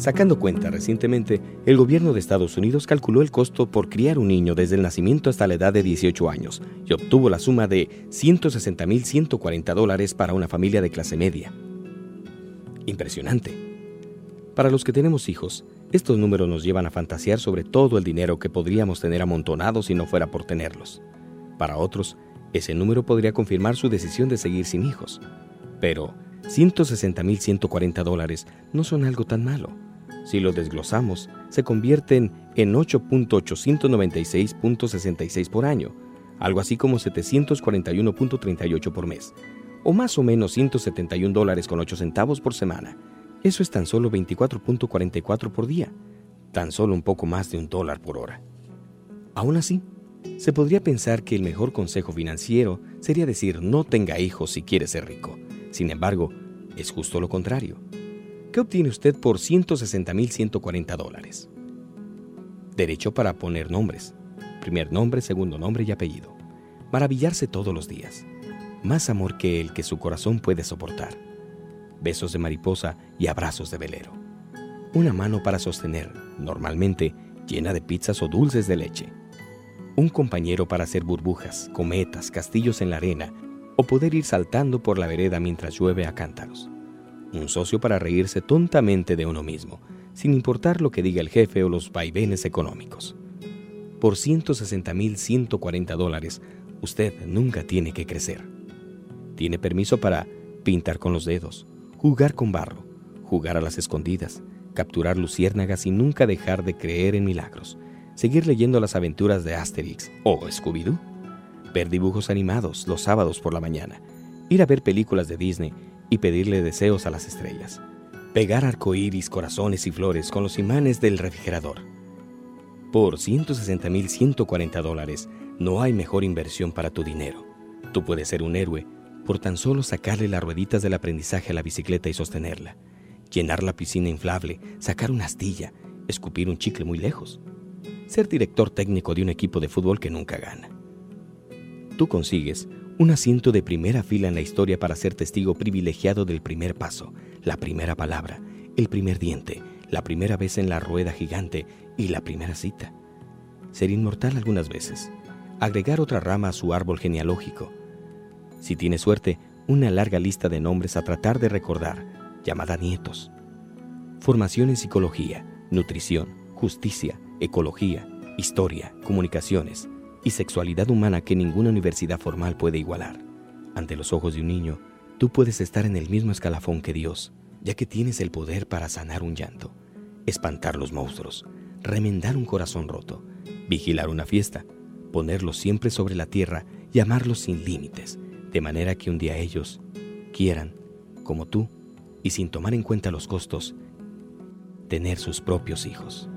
Sacando cuenta recientemente, el gobierno de Estados Unidos calculó el costo por criar un niño desde el nacimiento hasta la edad de 18 años y obtuvo la suma de 160.140 dólares para una familia de clase media. Impresionante. Para los que tenemos hijos, estos números nos llevan a fantasear sobre todo el dinero que podríamos tener amontonado si no fuera por tenerlos. Para otros, ese número podría confirmar su decisión de seguir sin hijos. Pero 160.140 dólares no son algo tan malo. Si lo desglosamos, se convierten en 8.896.66 por año, algo así como 741.38 por mes, o más o menos 171 dólares con 8 centavos por semana. Eso es tan solo 24.44 por día, tan solo un poco más de un dólar por hora. Aún así, se podría pensar que el mejor consejo financiero sería decir no tenga hijos si quiere ser rico. Sin embargo, es justo lo contrario. ¿Qué obtiene usted por 160.140 dólares? Derecho para poner nombres. Primer nombre, segundo nombre y apellido. Maravillarse todos los días. Más amor que el que su corazón puede soportar. Besos de mariposa y abrazos de velero. Una mano para sostener, normalmente llena de pizzas o dulces de leche. Un compañero para hacer burbujas, cometas, castillos en la arena o poder ir saltando por la vereda mientras llueve a cántaros un socio para reírse tontamente de uno mismo, sin importar lo que diga el jefe o los vaivenes económicos. Por 160.140 dólares, usted nunca tiene que crecer. Tiene permiso para pintar con los dedos, jugar con barro, jugar a las escondidas, capturar luciérnagas y nunca dejar de creer en milagros, seguir leyendo las aventuras de Asterix o Scooby-Doo, ver dibujos animados los sábados por la mañana, ir a ver películas de Disney y pedirle deseos a las estrellas. Pegar arcoíris, corazones y flores con los imanes del refrigerador. Por 160.140 dólares no hay mejor inversión para tu dinero. Tú puedes ser un héroe por tan solo sacarle las rueditas del aprendizaje a la bicicleta y sostenerla, llenar la piscina inflable, sacar una astilla, escupir un chicle muy lejos, ser director técnico de un equipo de fútbol que nunca gana. Tú consigues un asiento de primera fila en la historia para ser testigo privilegiado del primer paso, la primera palabra, el primer diente, la primera vez en la rueda gigante y la primera cita. Ser inmortal algunas veces, agregar otra rama a su árbol genealógico. Si tiene suerte, una larga lista de nombres a tratar de recordar, llamada nietos. Formación en psicología, nutrición, justicia, ecología, historia, comunicaciones, y sexualidad humana que ninguna universidad formal puede igualar. Ante los ojos de un niño, tú puedes estar en el mismo escalafón que Dios, ya que tienes el poder para sanar un llanto, espantar los monstruos, remendar un corazón roto, vigilar una fiesta, ponerlos siempre sobre la tierra y amarlos sin límites, de manera que un día ellos quieran, como tú, y sin tomar en cuenta los costos, tener sus propios hijos.